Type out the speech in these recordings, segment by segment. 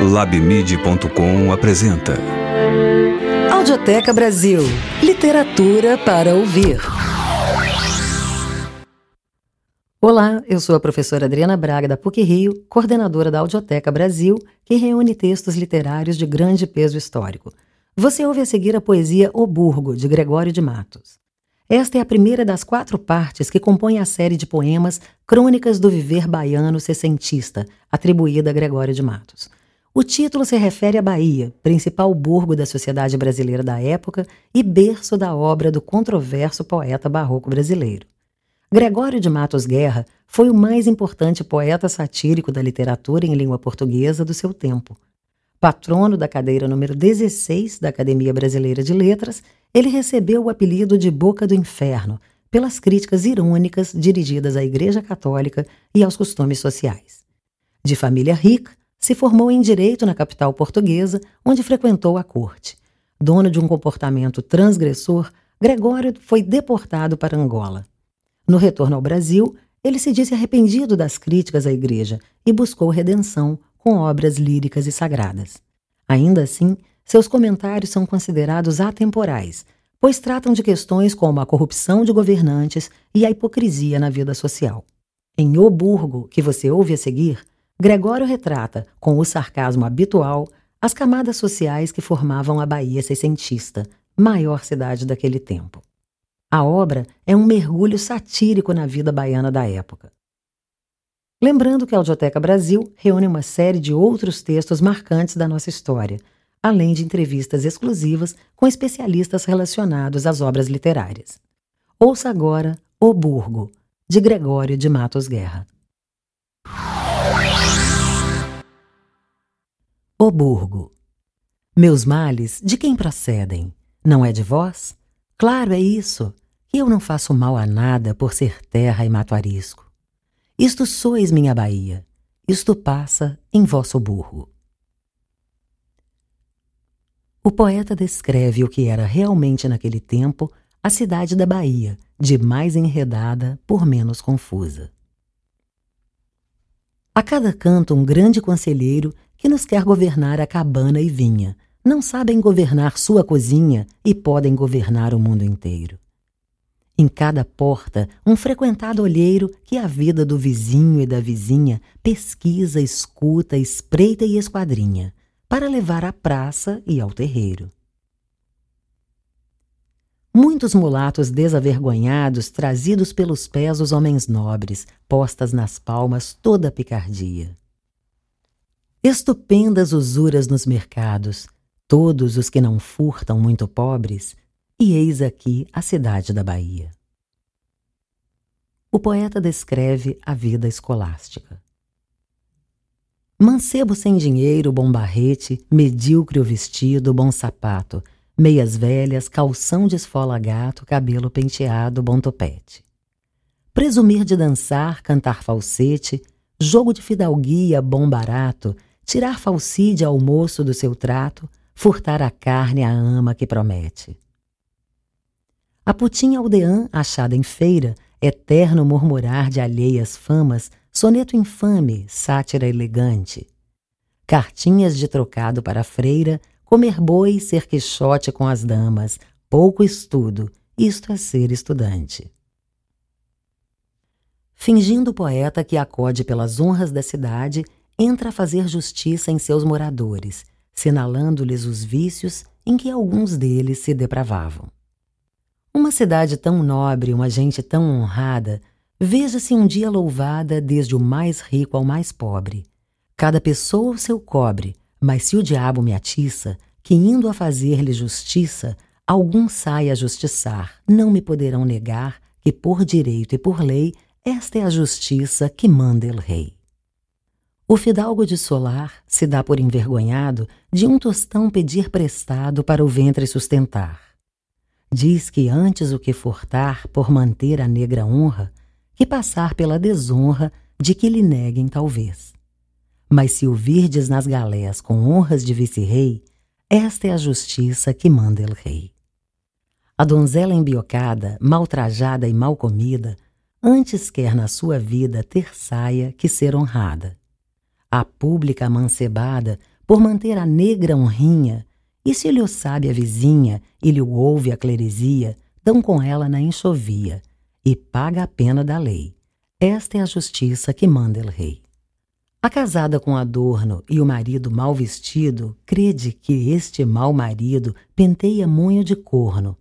Labmid.com apresenta Audioteca Brasil Literatura para ouvir. Olá, eu sou a professora Adriana Braga da PUC Rio, coordenadora da Audioteca Brasil, que reúne textos literários de grande peso histórico. Você ouve a seguir a poesia O Burgo, de Gregório de Matos. Esta é a primeira das quatro partes que compõem a série de poemas Crônicas do Viver Baiano Sessentista, atribuída a Gregório de Matos. O título se refere à Bahia, principal burgo da sociedade brasileira da época e berço da obra do controverso poeta barroco brasileiro. Gregório de Matos Guerra foi o mais importante poeta satírico da literatura em língua portuguesa do seu tempo. Patrono da cadeira número 16 da Academia Brasileira de Letras ele recebeu o apelido de Boca do Inferno pelas críticas irônicas dirigidas à Igreja Católica e aos costumes sociais. De família rica, se formou em direito na capital portuguesa, onde frequentou a corte. Dono de um comportamento transgressor, Gregório foi deportado para Angola. No retorno ao Brasil, ele se disse arrependido das críticas à igreja e buscou redenção com obras líricas e sagradas. Ainda assim, seus comentários são considerados atemporais, pois tratam de questões como a corrupção de governantes e a hipocrisia na vida social. Em O Burgo, que você ouve a seguir, Gregório retrata, com o sarcasmo habitual, as camadas sociais que formavam a Bahia seiscentista, maior cidade daquele tempo. A obra é um mergulho satírico na vida baiana da época. Lembrando que a Audioteca Brasil reúne uma série de outros textos marcantes da nossa história, além de entrevistas exclusivas com especialistas relacionados às obras literárias. Ouça agora O Burgo, de Gregório de Matos Guerra. O Burgo. Meus males, de quem procedem? Não é de vós? Claro, é isso, que eu não faço mal a nada por ser terra e mato arisco. Isto sois minha Bahia, isto passa em vosso burgo. O poeta descreve o que era realmente naquele tempo a cidade da Bahia, de mais enredada por menos confusa. A cada canto um grande conselheiro que nos quer governar a cabana e vinha. Não sabem governar sua cozinha e podem governar o mundo inteiro. Em cada porta, um frequentado olheiro que a vida do vizinho e da vizinha pesquisa, escuta, espreita e esquadrinha para levar à praça e ao terreiro. Muitos mulatos desavergonhados, trazidos pelos pés os homens nobres, postas nas palmas toda a picardia. Estupendas usuras nos mercados, todos os que não furtam muito pobres, e eis aqui a cidade da Bahia. O poeta descreve a vida escolástica. Mancebo sem dinheiro, bom barrete, medíocre o vestido, bom sapato, meias velhas, calção de esfola gato, cabelo penteado, bom topete. Presumir de dançar, cantar falsete, jogo de fidalguia, bom barato, tirar falside ao moço do seu trato, furtar a carne à ama que promete. A putinha aldeã, achada em feira, eterno murmurar de alheias famas, soneto infame, sátira elegante. Cartinhas de trocado para a freira, comer boi, ser quixote com as damas, pouco estudo, isto é ser estudante. Fingindo poeta que acode pelas honras da cidade, entra a fazer justiça em seus moradores, sinalando-lhes os vícios em que alguns deles se depravavam. Uma cidade tão nobre, uma gente tão honrada, Veja-se um dia louvada desde o mais rico ao mais pobre. Cada pessoa o seu cobre, mas se o diabo me atiça, que indo a fazer-lhe justiça, algum sai a justiçar, não me poderão negar que por direito e por lei esta é a justiça que manda el rei. O fidalgo de solar se dá por envergonhado de um tostão pedir prestado para o ventre sustentar. Diz que antes o que furtar por manter a negra honra, que passar pela desonra de que lhe neguem talvez. Mas se o nas galés com honras de vice-rei, esta é a justiça que manda el rei. A donzela embiocada, mal trajada e mal comida, antes quer na sua vida ter saia que ser honrada. A pública amancebada, por manter a negra honrinha, e se lhe o sabe a vizinha, e lhe o ouve a cleresia, dão com ela na enxovia, e paga a pena da lei. Esta é a justiça que manda el rei. A casada com adorno e o marido mal vestido, crede que este mau marido penteia munho de corno.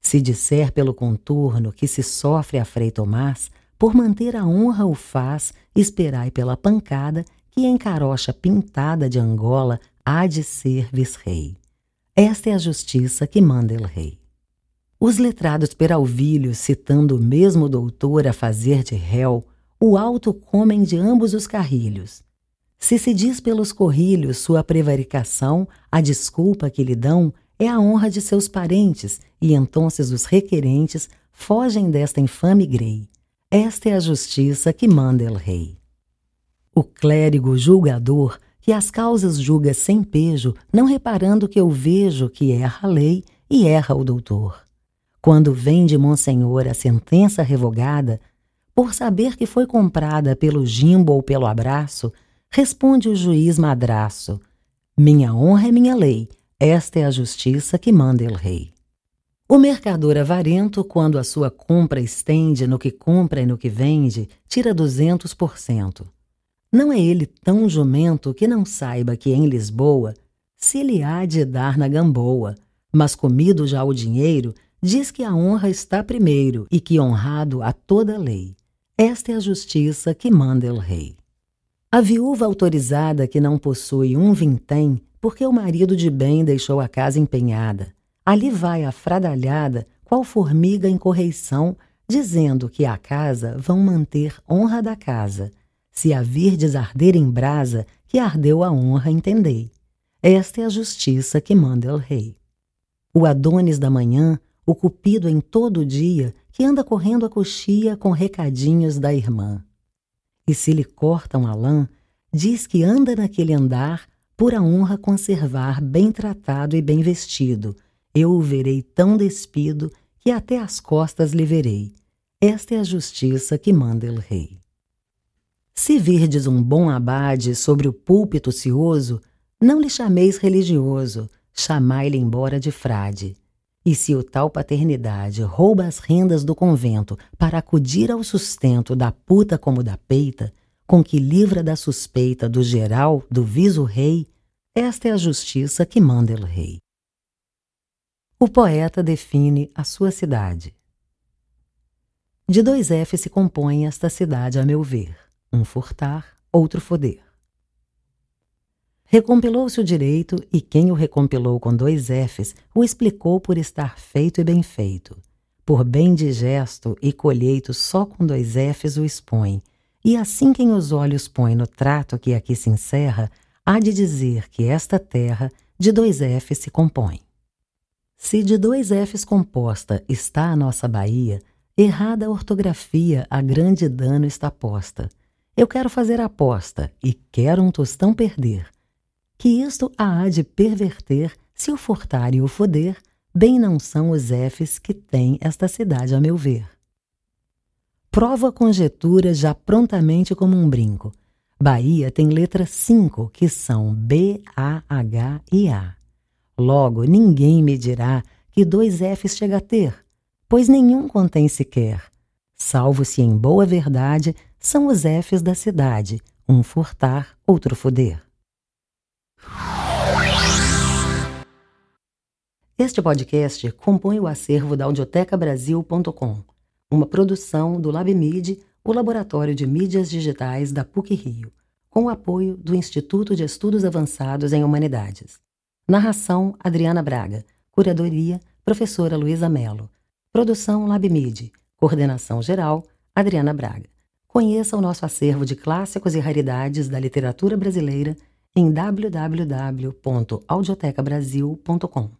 Se disser pelo contorno que se sofre a Frei Tomás, por manter a honra o faz, esperai pela pancada que em carocha pintada de Angola há de ser vice-rei. Esta é a justiça que manda el rei. Os letrados peralvilhos, citando o mesmo doutor a fazer de réu, o alto comem de ambos os carrilhos. Se se diz pelos corrilhos sua prevaricação, a desculpa que lhe dão é a honra de seus parentes, e entonces os requerentes fogem desta infame grei. Esta é a justiça que manda el rei. O clérigo julgador, que as causas julga sem pejo, não reparando que eu vejo que erra a lei e erra o doutor. Quando vem de Monsenhor a sentença revogada, por saber que foi comprada pelo gimbo ou pelo abraço, responde o juiz madraço: Minha honra é minha lei, esta é a justiça que manda el rei. O mercador avarento, quando a sua compra estende no que compra e no que vende, tira duzentos por cento. Não é ele tão jumento que não saiba que em Lisboa se lhe há de dar na gamboa, mas comido já o dinheiro, diz que a honra está primeiro e que honrado a toda lei. Esta é a justiça que manda el rei. A viúva autorizada que não possui um vintém, porque o marido de bem deixou a casa empenhada. Ali vai a fradalhada, qual formiga em correição, dizendo que a casa vão manter honra da casa. Se a virdes arder em brasa, que ardeu a honra, entendei. Esta é a justiça que manda el rei. O Adonis da manhã, o cupido em todo o dia, que anda correndo a coxia com recadinhos da irmã. E se lhe cortam a lã, diz que anda naquele andar por a honra conservar bem tratado e bem vestido. Eu o verei tão despido que até as costas lhe verei. Esta é a justiça que manda el rei. Se virdes um bom abade sobre o púlpito ocioso, não lhe chameis religioso, chamai-lhe embora de frade. E se o tal paternidade rouba as rendas do convento para acudir ao sustento da puta como da peita, com que livra da suspeita do geral do viso rei, esta é a justiça que manda el rei. O poeta define a sua cidade. De dois F se compõe esta cidade, a meu ver: um furtar, outro foder. Recompilou-se o direito e quem o recompilou com dois Fs o explicou por estar feito e bem feito. Por bem digesto e colheito só com dois Fs o expõe, e assim quem os olhos põe no trato que aqui se encerra, há de dizer que esta terra de dois Fs se compõe. Se de dois Fs composta está a nossa Bahia, errada a ortografia a grande dano está posta. Eu quero fazer aposta e quero um tostão perder que isto a há de perverter, se o furtar e o foder, bem não são os Fs que tem esta cidade, a meu ver. Provo a conjetura já prontamente como um brinco. Bahia tem letras cinco, que são B, A, H e A. Logo, ninguém me dirá que dois Fs chega a ter, pois nenhum contém sequer, salvo se em boa verdade são os Fs da cidade, um furtar, outro foder. Este podcast compõe o acervo da audiotecabrasil.com, uma produção do LabMid, o Laboratório de Mídias Digitais da PUC-Rio, com o apoio do Instituto de Estudos Avançados em Humanidades. Narração, Adriana Braga. Curadoria, professora Luísa Mello. Produção LabMid. Coordenação geral, Adriana Braga. Conheça o nosso acervo de clássicos e raridades da literatura brasileira em www.audiotecabrasil.com.